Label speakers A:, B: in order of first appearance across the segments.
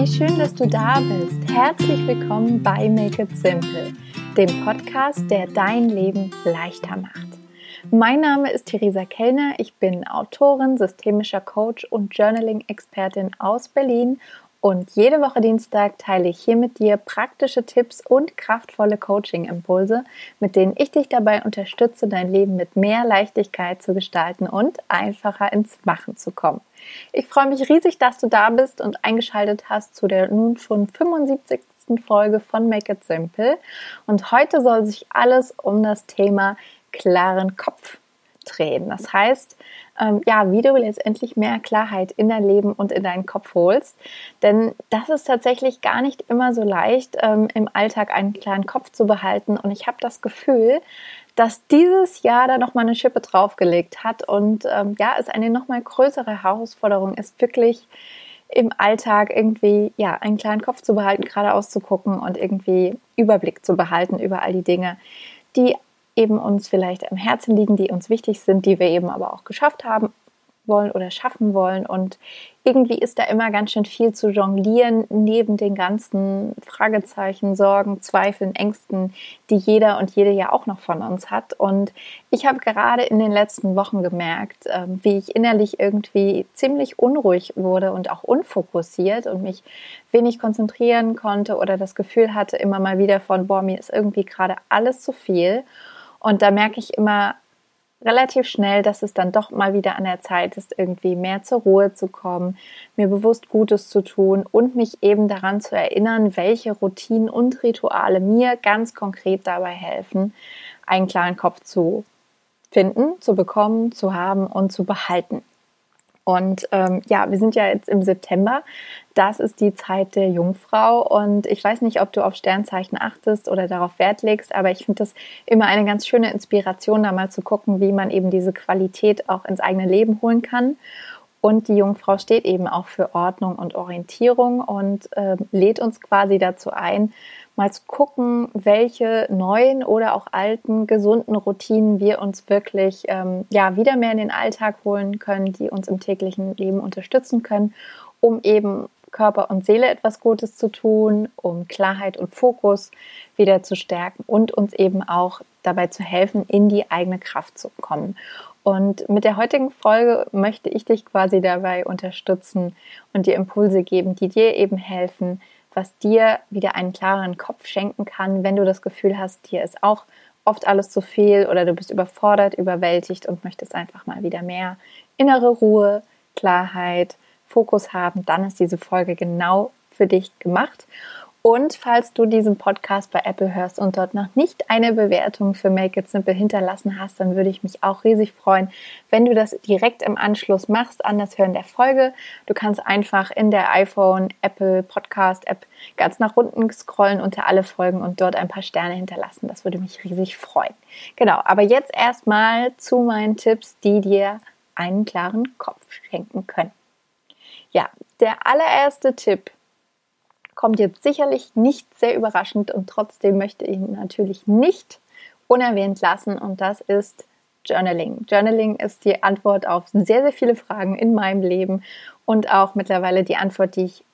A: wie schön, dass du da bist. Herzlich willkommen bei Make It Simple, dem Podcast, der dein Leben leichter macht. Mein Name ist Theresa Kellner, ich bin Autorin, systemischer Coach und Journaling-Expertin aus Berlin und jede Woche Dienstag teile ich hier mit dir praktische Tipps und kraftvolle Coaching-Impulse, mit denen ich dich dabei unterstütze, dein Leben mit mehr Leichtigkeit zu gestalten und einfacher ins Machen zu kommen. Ich freue mich riesig, dass du da bist und eingeschaltet hast zu der nun schon 75. Folge von Make It Simple. Und heute soll sich alles um das Thema klaren Kopf drehen. Das heißt, ähm, ja, wie du letztendlich mehr Klarheit in dein Leben und in deinen Kopf holst. Denn das ist tatsächlich gar nicht immer so leicht, ähm, im Alltag einen klaren Kopf zu behalten. Und ich habe das Gefühl, dass dieses Jahr da nochmal eine Schippe draufgelegt hat und ähm, ja, es eine nochmal größere Herausforderung ist, wirklich im Alltag irgendwie ja einen kleinen Kopf zu behalten, geradeaus zu gucken und irgendwie Überblick zu behalten über all die Dinge, die eben uns vielleicht am Herzen liegen, die uns wichtig sind, die wir eben aber auch geschafft haben wollen oder schaffen wollen. Und irgendwie ist da immer ganz schön viel zu jonglieren, neben den ganzen Fragezeichen, Sorgen, Zweifeln, Ängsten, die jeder und jede ja auch noch von uns hat. Und ich habe gerade in den letzten Wochen gemerkt, ähm, wie ich innerlich irgendwie ziemlich unruhig wurde und auch unfokussiert und mich wenig konzentrieren konnte oder das Gefühl hatte immer mal wieder von, boah, mir ist irgendwie gerade alles zu viel. Und da merke ich immer relativ schnell, dass es dann doch mal wieder an der Zeit ist, irgendwie mehr zur Ruhe zu kommen, mir bewusst Gutes zu tun und mich eben daran zu erinnern, welche Routinen und Rituale mir ganz konkret dabei helfen, einen klaren Kopf zu finden, zu bekommen, zu haben und zu behalten. Und ähm, ja, wir sind ja jetzt im September. Das ist die Zeit der Jungfrau. Und ich weiß nicht, ob du auf Sternzeichen achtest oder darauf Wert legst, aber ich finde das immer eine ganz schöne Inspiration, da mal zu gucken, wie man eben diese Qualität auch ins eigene Leben holen kann. Und die Jungfrau steht eben auch für Ordnung und Orientierung und äh, lädt uns quasi dazu ein, mal zu gucken, welche neuen oder auch alten gesunden Routinen wir uns wirklich ähm, ja wieder mehr in den Alltag holen können, die uns im täglichen Leben unterstützen können, um eben Körper und Seele etwas Gutes zu tun, um Klarheit und Fokus wieder zu stärken und uns eben auch dabei zu helfen, in die eigene Kraft zu kommen. Und mit der heutigen Folge möchte ich dich quasi dabei unterstützen und dir Impulse geben, die dir eben helfen, was dir wieder einen klareren Kopf schenken kann, wenn du das Gefühl hast, dir ist auch oft alles zu viel oder du bist überfordert, überwältigt und möchtest einfach mal wieder mehr innere Ruhe, Klarheit, Fokus haben, dann ist diese Folge genau für dich gemacht. Und falls du diesen Podcast bei Apple hörst und dort noch nicht eine Bewertung für Make It Simple hinterlassen hast, dann würde ich mich auch riesig freuen, wenn du das direkt im Anschluss machst an das Hören der Folge. Du kannst einfach in der iPhone Apple Podcast App ganz nach unten scrollen unter alle Folgen und dort ein paar Sterne hinterlassen. Das würde mich riesig freuen. Genau, aber jetzt erstmal zu meinen Tipps, die dir einen klaren Kopf schenken können. Ja, der allererste Tipp kommt jetzt sicherlich nicht sehr überraschend und trotzdem möchte ich ihn natürlich nicht unerwähnt lassen und das ist Journaling. Journaling ist die Antwort auf sehr, sehr viele Fragen in meinem Leben und auch mittlerweile die Antwort, die ich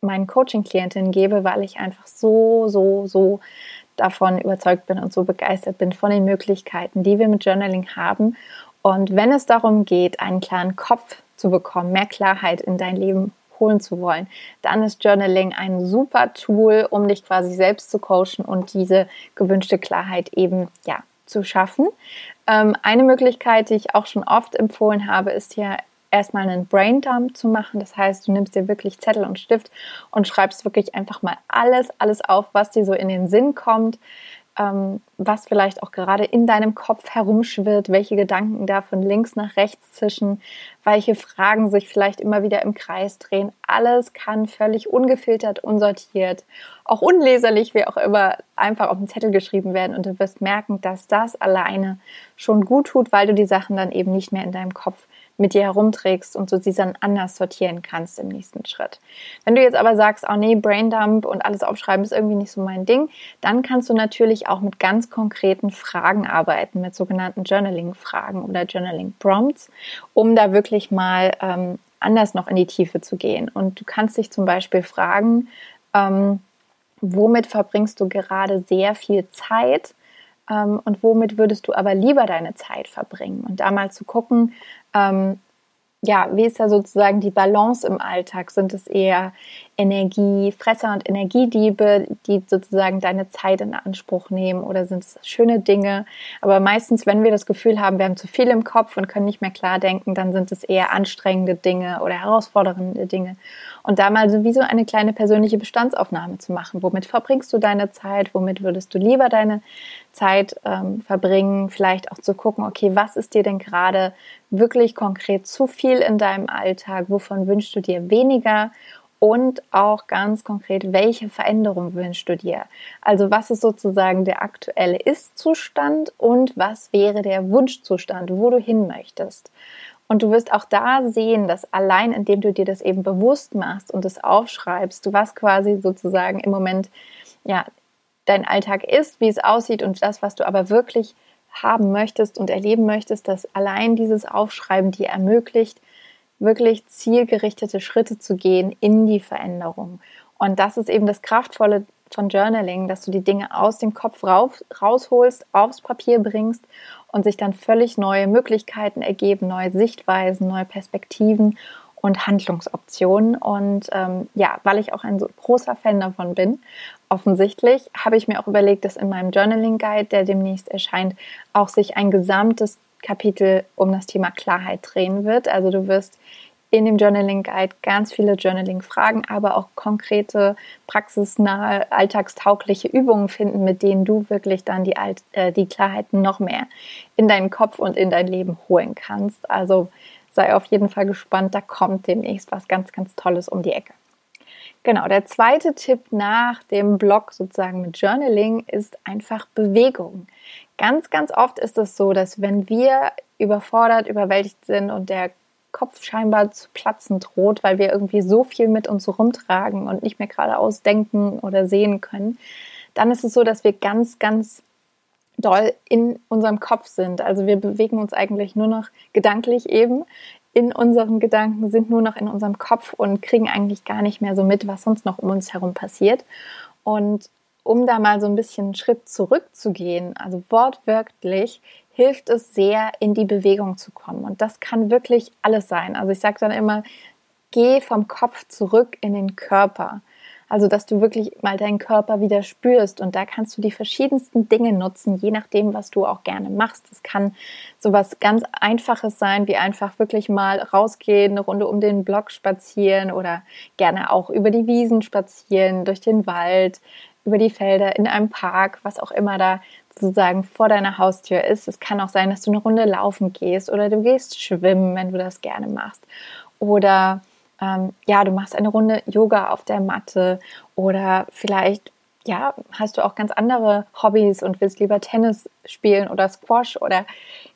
A: meinen Coaching-Klientinnen gebe, weil ich einfach so, so, so davon überzeugt bin und so begeistert bin von den Möglichkeiten, die wir mit Journaling haben. Und wenn es darum geht, einen klaren Kopf zu bekommen, mehr Klarheit in dein Leben holen zu wollen, dann ist Journaling ein super Tool, um dich quasi selbst zu coachen und diese gewünschte Klarheit eben ja zu schaffen. Ähm, eine Möglichkeit, die ich auch schon oft empfohlen habe, ist hier erstmal einen Braindump zu machen. Das heißt, du nimmst dir wirklich Zettel und Stift und schreibst wirklich einfach mal alles, alles auf, was dir so in den Sinn kommt ähm, was vielleicht auch gerade in deinem Kopf herumschwirrt, welche Gedanken da von links nach rechts zischen, welche Fragen sich vielleicht immer wieder im Kreis drehen. Alles kann völlig ungefiltert, unsortiert, auch unleserlich, wie auch immer, einfach auf den Zettel geschrieben werden und du wirst merken, dass das alleine schon gut tut, weil du die Sachen dann eben nicht mehr in deinem Kopf mit dir herumträgst und du sie dann anders sortieren kannst im nächsten Schritt. Wenn du jetzt aber sagst, oh nee, Braindump und alles aufschreiben ist irgendwie nicht so mein Ding, dann kannst du natürlich auch mit ganz konkreten Fragen arbeiten, mit sogenannten Journaling-Fragen oder Journaling-Prompts, um da wirklich mal ähm, anders noch in die Tiefe zu gehen. Und du kannst dich zum Beispiel fragen, ähm, womit verbringst du gerade sehr viel Zeit ähm, und womit würdest du aber lieber deine Zeit verbringen? Und da mal zu gucken, ähm, ja, wie ist da sozusagen die Balance im Alltag? Sind es eher Energiefresser und Energiediebe, die sozusagen deine Zeit in Anspruch nehmen oder sind es schöne Dinge? Aber meistens, wenn wir das Gefühl haben, wir haben zu viel im Kopf und können nicht mehr klar denken, dann sind es eher anstrengende Dinge oder herausfordernde Dinge. Und da mal sowieso eine kleine persönliche Bestandsaufnahme zu machen. Womit verbringst du deine Zeit? Womit würdest du lieber deine Zeit ähm, verbringen? Vielleicht auch zu gucken, okay, was ist dir denn gerade wirklich konkret zu viel in deinem Alltag? Wovon wünschst du dir weniger? Und auch ganz konkret, welche Veränderung wünschst du dir? Also was ist sozusagen der aktuelle Ist-Zustand und was wäre der Wunschzustand, wo du hin möchtest? Und du wirst auch da sehen, dass allein indem du dir das eben bewusst machst und es aufschreibst, was quasi sozusagen im Moment ja dein Alltag ist, wie es aussieht und das, was du aber wirklich haben möchtest und erleben möchtest, dass allein dieses Aufschreiben dir ermöglicht, wirklich zielgerichtete Schritte zu gehen in die Veränderung. Und das ist eben das Kraftvolle von Journaling, dass du die Dinge aus dem Kopf rauf, rausholst, aufs Papier bringst und sich dann völlig neue Möglichkeiten ergeben, neue Sichtweisen, neue Perspektiven und Handlungsoptionen. Und ähm, ja, weil ich auch ein so großer Fan davon bin, offensichtlich, habe ich mir auch überlegt, dass in meinem Journaling Guide, der demnächst erscheint, auch sich ein gesamtes Kapitel um das Thema Klarheit drehen wird. Also du wirst in dem Journaling Guide ganz viele Journaling-Fragen, aber auch konkrete, praxisnahe, alltagstaugliche Übungen finden, mit denen du wirklich dann die, Alt äh, die Klarheit noch mehr in deinen Kopf und in dein Leben holen kannst. Also sei auf jeden Fall gespannt, da kommt demnächst was ganz, ganz Tolles um die Ecke. Genau, der zweite Tipp nach dem Blog sozusagen mit Journaling ist einfach Bewegung. Ganz, ganz oft ist es so, dass wenn wir überfordert, überwältigt sind und der Kopf scheinbar zu platzen droht, weil wir irgendwie so viel mit uns rumtragen und nicht mehr geradeaus denken oder sehen können, dann ist es so, dass wir ganz, ganz doll in unserem Kopf sind. Also wir bewegen uns eigentlich nur noch gedanklich eben in unseren Gedanken, sind nur noch in unserem Kopf und kriegen eigentlich gar nicht mehr so mit, was sonst noch um uns herum passiert. Und um da mal so ein bisschen einen Schritt zurückzugehen, also wortwörtlich, hilft es sehr, in die Bewegung zu kommen. Und das kann wirklich alles sein. Also ich sage dann immer, geh vom Kopf zurück in den Körper. Also, dass du wirklich mal deinen Körper wieder spürst und da kannst du die verschiedensten Dinge nutzen, je nachdem, was du auch gerne machst. Das kann sowas ganz Einfaches sein, wie einfach wirklich mal rausgehen, eine Runde um den Block spazieren oder gerne auch über die Wiesen spazieren, durch den Wald, über die Felder, in einem Park, was auch immer da sozusagen vor deiner Haustür ist. Es kann auch sein, dass du eine Runde laufen gehst oder du gehst schwimmen, wenn du das gerne machst. Oder ähm, ja, du machst eine Runde Yoga auf der Matte oder vielleicht ja, hast du auch ganz andere Hobbys und willst lieber Tennis spielen oder Squash oder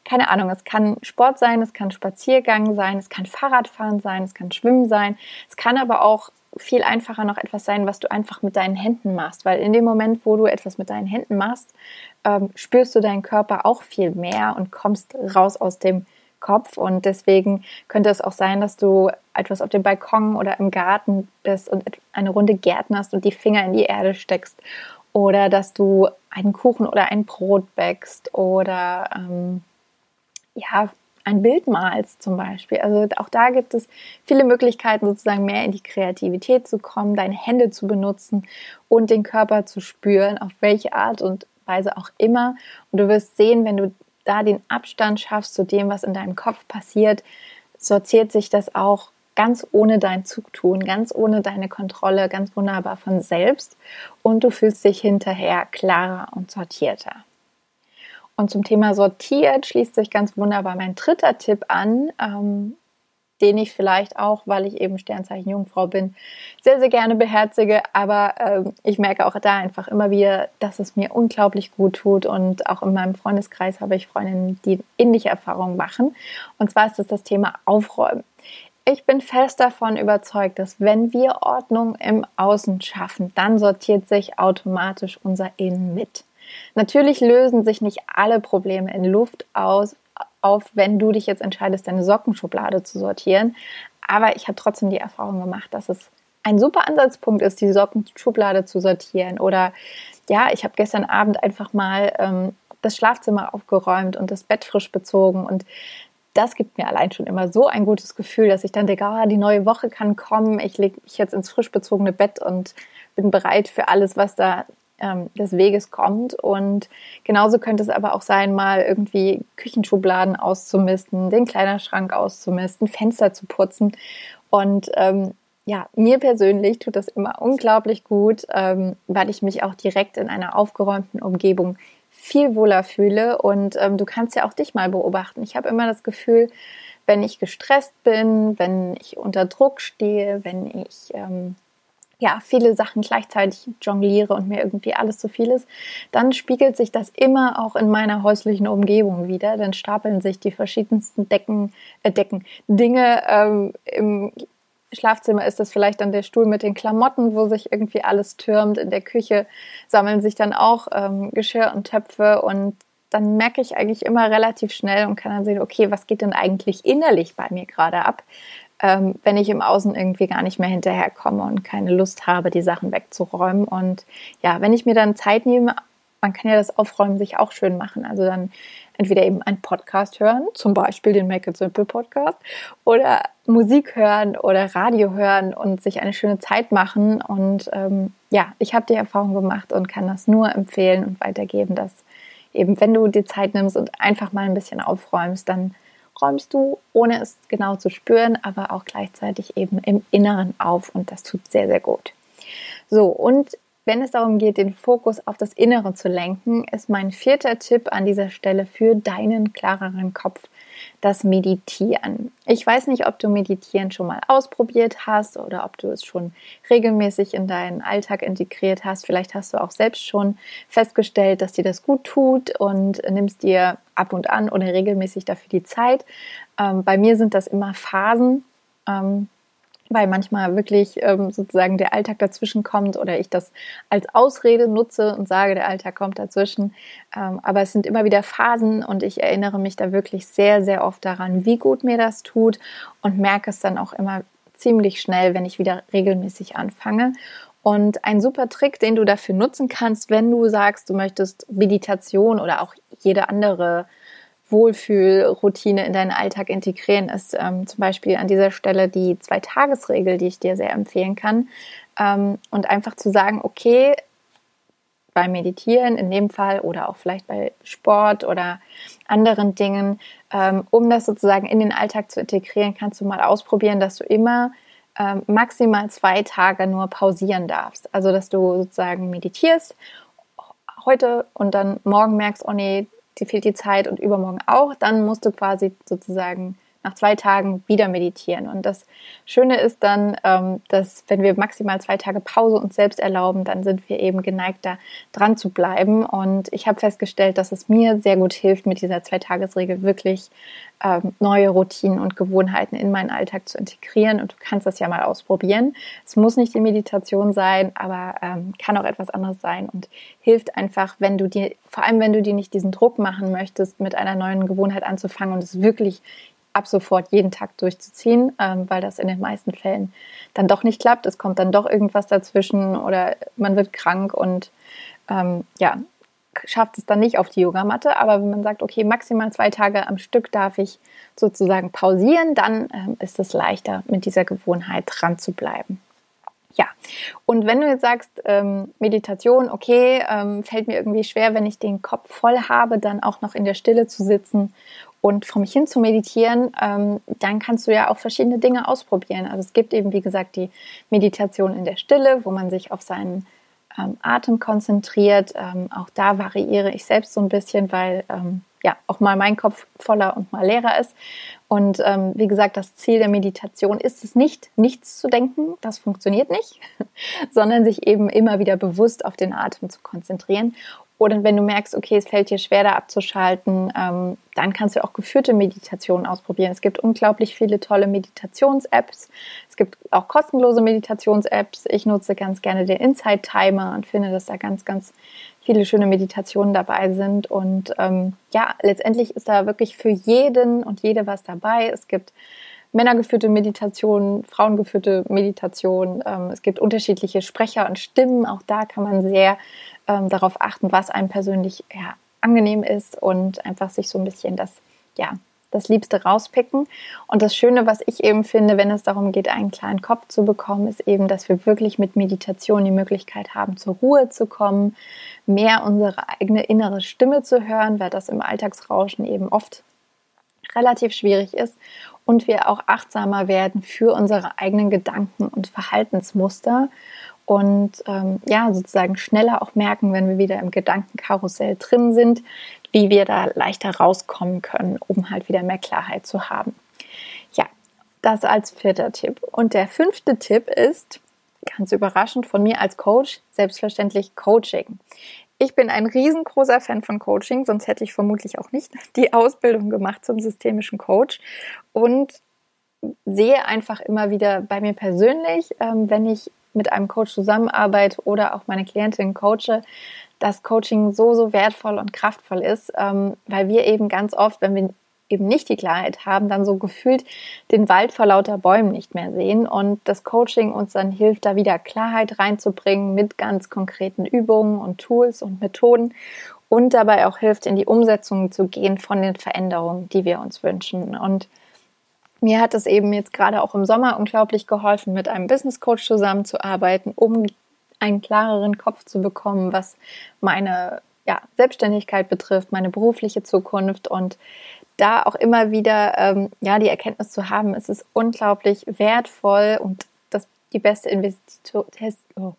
A: keine Ahnung, es kann Sport sein, es kann Spaziergang sein, es kann Fahrradfahren sein, es kann Schwimmen sein, es kann aber auch viel einfacher noch etwas sein, was du einfach mit deinen Händen machst, weil in dem Moment, wo du etwas mit deinen Händen machst, ähm, spürst du deinen Körper auch viel mehr und kommst raus aus dem Kopf. Und deswegen könnte es auch sein, dass du etwas auf dem Balkon oder im Garten bist und eine Runde gärtnerst und die Finger in die Erde steckst. Oder dass du einen Kuchen oder ein Brot bäckst oder ähm, ja, ein Bild malst zum Beispiel. Also auch da gibt es viele Möglichkeiten, sozusagen mehr in die Kreativität zu kommen, deine Hände zu benutzen und den Körper zu spüren, auf welche Art und Weise auch immer. Und du wirst sehen, wenn du da den Abstand schaffst zu dem, was in deinem Kopf passiert, sortiert sich das auch ganz ohne dein Zugtun, ganz ohne deine Kontrolle, ganz wunderbar von selbst und du fühlst dich hinterher klarer und sortierter. Und zum Thema sortiert schließt sich ganz wunderbar mein dritter Tipp an. Ähm, den ich vielleicht auch, weil ich eben Sternzeichen Jungfrau bin, sehr, sehr gerne beherzige. Aber ähm, ich merke auch da einfach immer wieder, dass es mir unglaublich gut tut. Und auch in meinem Freundeskreis habe ich Freundinnen, die ähnliche Erfahrungen machen. Und zwar ist es das Thema Aufräumen. Ich bin fest davon überzeugt, dass wenn wir Ordnung im Außen schaffen, dann sortiert sich automatisch unser Innen mit. Natürlich lösen sich nicht alle Probleme in Luft aus, auf, wenn du dich jetzt entscheidest, deine Sockenschublade zu sortieren. Aber ich habe trotzdem die Erfahrung gemacht, dass es ein super Ansatzpunkt ist, die Sockenschublade zu sortieren. Oder ja, ich habe gestern Abend einfach mal ähm, das Schlafzimmer aufgeräumt und das Bett frisch bezogen und das gibt mir allein schon immer so ein gutes Gefühl, dass ich dann denke, ah, die neue Woche kann kommen, ich lege mich jetzt ins frisch bezogene Bett und bin bereit für alles, was da ähm, des Weges kommt. Und genauso könnte es aber auch sein, mal irgendwie Küchenschubladen auszumisten, den Kleiderschrank auszumisten, Fenster zu putzen. Und ähm, ja, mir persönlich tut das immer unglaublich gut, ähm, weil ich mich auch direkt in einer aufgeräumten Umgebung viel wohler fühle. Und ähm, du kannst ja auch dich mal beobachten. Ich habe immer das Gefühl, wenn ich gestresst bin, wenn ich unter Druck stehe, wenn ich ähm, ja, viele Sachen gleichzeitig jongliere und mir irgendwie alles zu viel ist, dann spiegelt sich das immer auch in meiner häuslichen Umgebung wieder. Dann stapeln sich die verschiedensten Decken, äh, Decken, Dinge ähm, im Schlafzimmer ist das vielleicht dann der Stuhl mit den Klamotten, wo sich irgendwie alles türmt. In der Küche sammeln sich dann auch ähm, Geschirr und Töpfe und dann merke ich eigentlich immer relativ schnell und kann dann sehen, okay, was geht denn eigentlich innerlich bei mir gerade ab, ähm, wenn ich im Außen irgendwie gar nicht mehr hinterherkomme und keine Lust habe, die Sachen wegzuräumen. Und ja, wenn ich mir dann Zeit nehme, man kann ja das Aufräumen sich auch schön machen. Also dann entweder eben einen Podcast hören, zum Beispiel den Make It Simple Podcast, oder Musik hören oder Radio hören und sich eine schöne Zeit machen. Und ähm, ja, ich habe die Erfahrung gemacht und kann das nur empfehlen und weitergeben, dass eben, wenn du die Zeit nimmst und einfach mal ein bisschen aufräumst, dann räumst du, ohne es genau zu spüren, aber auch gleichzeitig eben im Inneren auf und das tut sehr, sehr gut. So, und wenn es darum geht, den Fokus auf das Innere zu lenken, ist mein vierter Tipp an dieser Stelle für deinen klareren Kopf das Meditieren. Ich weiß nicht, ob du Meditieren schon mal ausprobiert hast oder ob du es schon regelmäßig in deinen Alltag integriert hast. Vielleicht hast du auch selbst schon festgestellt, dass dir das gut tut und nimmst dir ab und an oder regelmäßig dafür die Zeit. Ähm, bei mir sind das immer Phasen. Ähm, weil manchmal wirklich ähm, sozusagen der Alltag dazwischen kommt oder ich das als Ausrede nutze und sage, der Alltag kommt dazwischen. Ähm, aber es sind immer wieder Phasen und ich erinnere mich da wirklich sehr, sehr oft daran, wie gut mir das tut und merke es dann auch immer ziemlich schnell, wenn ich wieder regelmäßig anfange. Und ein super Trick, den du dafür nutzen kannst, wenn du sagst, du möchtest Meditation oder auch jede andere Wohlfühlroutine in deinen Alltag integrieren, ist ähm, zum Beispiel an dieser Stelle die Zwei-Tages-Regel, die ich dir sehr empfehlen kann. Ähm, und einfach zu sagen, okay, beim Meditieren in dem Fall oder auch vielleicht bei Sport oder anderen Dingen, ähm, um das sozusagen in den Alltag zu integrieren, kannst du mal ausprobieren, dass du immer ähm, maximal zwei Tage nur pausieren darfst. Also, dass du sozusagen meditierst heute und dann morgen merkst, oh nee, dir fehlt die Zeit und übermorgen auch, dann musst du quasi sozusagen nach zwei Tagen wieder meditieren. Und das Schöne ist dann, ähm, dass wenn wir maximal zwei Tage Pause uns selbst erlauben, dann sind wir eben geneigt, da dran zu bleiben. Und ich habe festgestellt, dass es mir sehr gut hilft, mit dieser Zwei-Tages-Regel wirklich ähm, neue Routinen und Gewohnheiten in meinen Alltag zu integrieren. Und du kannst das ja mal ausprobieren. Es muss nicht die Meditation sein, aber ähm, kann auch etwas anderes sein und hilft einfach, wenn du dir, vor allem wenn du dir nicht diesen Druck machen möchtest, mit einer neuen Gewohnheit anzufangen und es wirklich ab sofort jeden Tag durchzuziehen, ähm, weil das in den meisten Fällen dann doch nicht klappt. Es kommt dann doch irgendwas dazwischen oder man wird krank und ähm, ja, schafft es dann nicht auf die Yogamatte. Aber wenn man sagt, okay, maximal zwei Tage am Stück darf ich sozusagen pausieren, dann ähm, ist es leichter, mit dieser Gewohnheit dran zu bleiben. Ja, und wenn du jetzt sagst, ähm, Meditation, okay, ähm, fällt mir irgendwie schwer, wenn ich den Kopf voll habe, dann auch noch in der Stille zu sitzen und vor mich hin zu meditieren, ähm, dann kannst du ja auch verschiedene Dinge ausprobieren. Also es gibt eben, wie gesagt, die Meditation in der Stille, wo man sich auf seinen ähm, Atem konzentriert. Ähm, auch da variiere ich selbst so ein bisschen, weil ähm, ja auch mal mein Kopf voller und mal leerer ist. Und ähm, wie gesagt, das Ziel der Meditation ist es nicht, nichts zu denken, das funktioniert nicht, sondern sich eben immer wieder bewusst auf den Atem zu konzentrieren Oder wenn du merkst, okay, es fällt dir schwer, da abzuschalten, ähm, dann kannst du auch geführte Meditationen ausprobieren. Es gibt unglaublich viele tolle Meditations-Apps. Es gibt auch kostenlose Meditations-Apps. Ich nutze ganz gerne den Insight Timer und finde, dass da ganz, ganz viele schöne Meditationen dabei sind. Und ähm, ja, letztendlich ist da wirklich für jeden und jede was dabei. Es gibt männergeführte Meditation, frauengeführte Meditation. Ähm, es gibt unterschiedliche Sprecher und Stimmen. Auch da kann man sehr ähm, darauf achten, was einem persönlich ja, angenehm ist und einfach sich so ein bisschen das, ja, das Liebste rauspicken. Und das Schöne, was ich eben finde, wenn es darum geht, einen kleinen Kopf zu bekommen, ist eben, dass wir wirklich mit Meditation die Möglichkeit haben, zur Ruhe zu kommen, mehr unsere eigene innere Stimme zu hören, weil das im Alltagsrauschen eben oft relativ schwierig ist und wir auch achtsamer werden für unsere eigenen Gedanken und Verhaltensmuster und ähm, ja, sozusagen schneller auch merken, wenn wir wieder im Gedankenkarussell drin sind, wie wir da leichter rauskommen können, um halt wieder mehr Klarheit zu haben. Ja, das als vierter Tipp. Und der fünfte Tipp ist, ganz überraschend von mir als Coach, selbstverständlich Coaching. Ich bin ein riesengroßer Fan von Coaching, sonst hätte ich vermutlich auch nicht die Ausbildung gemacht zum systemischen Coach und sehe einfach immer wieder bei mir persönlich, ähm, wenn ich mit einem Coach zusammenarbeite oder auch meine Klientin coache, dass Coaching so, so wertvoll und kraftvoll ist, ähm, weil wir eben ganz oft, wenn wir eben nicht die Klarheit haben, dann so gefühlt den Wald vor lauter Bäumen nicht mehr sehen und das Coaching uns dann hilft, da wieder Klarheit reinzubringen mit ganz konkreten Übungen und Tools und Methoden und dabei auch hilft, in die Umsetzung zu gehen von den Veränderungen, die wir uns wünschen. Und mir hat es eben jetzt gerade auch im Sommer unglaublich geholfen, mit einem Business Coach zusammenzuarbeiten, um einen klareren Kopf zu bekommen, was meine ja, Selbstständigkeit betrifft, meine berufliche Zukunft. Und da auch immer wieder ähm, ja, die Erkenntnis zu haben, es ist unglaublich wertvoll und das die beste Investition, oh,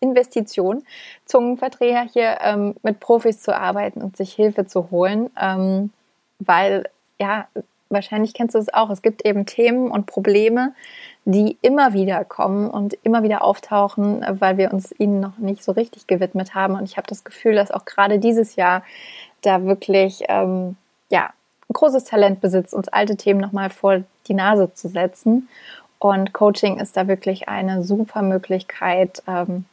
A: Investition, Zungenverdreher hier ähm, mit Profis zu arbeiten und sich Hilfe zu holen, ähm, weil ja, wahrscheinlich kennst du es auch, es gibt eben Themen und Probleme, die immer wieder kommen und immer wieder auftauchen, weil wir uns ihnen noch nicht so richtig gewidmet haben. Und ich habe das Gefühl, dass auch gerade dieses Jahr da wirklich ähm, ja, ein großes Talent besitzt, uns alte Themen nochmal vor die Nase zu setzen. Und Coaching ist da wirklich eine super Möglichkeit, ähm,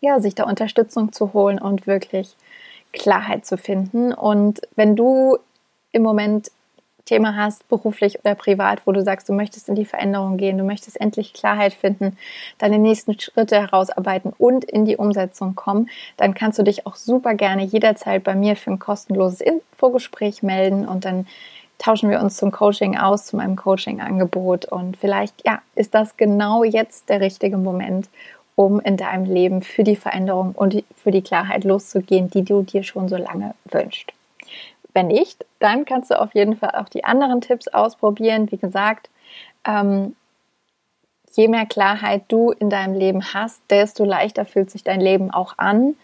A: ja, sich da Unterstützung zu holen und wirklich Klarheit zu finden. Und wenn du im Moment Thema hast, beruflich oder privat, wo du sagst, du möchtest in die Veränderung gehen, du möchtest endlich Klarheit finden, deine nächsten Schritte herausarbeiten und in die Umsetzung kommen, dann kannst du dich auch super gerne jederzeit bei mir für ein kostenloses Infogespräch melden und dann tauschen wir uns zum Coaching aus, zu meinem Coaching-Angebot und vielleicht, ja, ist das genau jetzt der richtige Moment, um in deinem Leben für die Veränderung und für die Klarheit loszugehen, die du dir schon so lange wünschst. Wenn nicht, dann kannst du auf jeden Fall auch die anderen Tipps ausprobieren. Wie gesagt, ähm, je mehr Klarheit du in deinem Leben hast, desto leichter fühlt sich dein Leben auch an.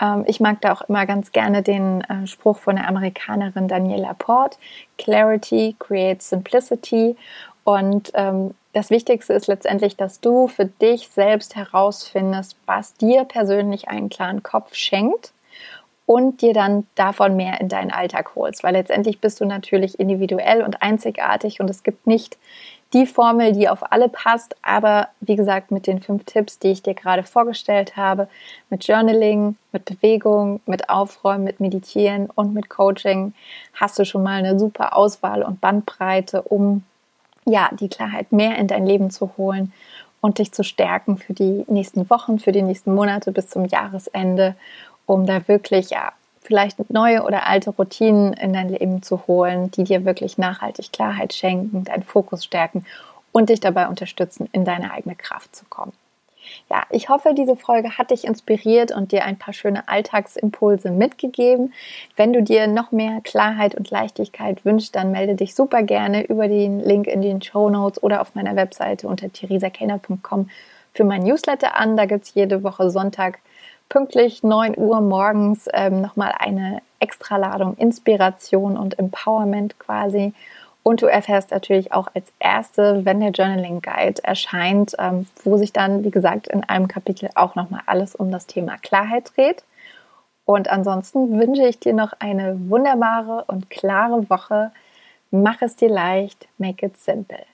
A: Ähm, ich mag da auch immer ganz gerne den äh, Spruch von der Amerikanerin Daniela Port: Clarity creates simplicity. Und ähm, das Wichtigste ist letztendlich, dass du für dich selbst herausfindest, was dir persönlich einen klaren Kopf schenkt und dir dann davon mehr in deinen Alltag holst. Weil letztendlich bist du natürlich individuell und einzigartig und es gibt nicht die Formel, die auf alle passt. Aber wie gesagt, mit den fünf Tipps, die ich dir gerade vorgestellt habe, mit Journaling, mit Bewegung, mit Aufräumen, mit Meditieren und mit Coaching, hast du schon mal eine super Auswahl und Bandbreite, um ja, die Klarheit mehr in dein Leben zu holen und dich zu stärken für die nächsten Wochen, für die nächsten Monate bis zum Jahresende um da wirklich ja vielleicht neue oder alte Routinen in dein Leben zu holen, die dir wirklich nachhaltig Klarheit schenken, deinen Fokus stärken und dich dabei unterstützen, in deine eigene Kraft zu kommen. Ja, ich hoffe, diese Folge hat dich inspiriert und dir ein paar schöne Alltagsimpulse mitgegeben. Wenn du dir noch mehr Klarheit und Leichtigkeit wünschst, dann melde dich super gerne über den Link in den Show Notes oder auf meiner Webseite unter theresakenner.com für mein Newsletter an. Da gibt es jede Woche Sonntag pünktlich 9 Uhr morgens ähm, nochmal eine Extraladung Inspiration und Empowerment quasi. Und du erfährst natürlich auch als erste, wenn der Journaling Guide erscheint, ähm, wo sich dann, wie gesagt, in einem Kapitel auch nochmal alles um das Thema Klarheit dreht. Und ansonsten wünsche ich dir noch eine wunderbare und klare Woche. Mach es dir leicht, make it simple.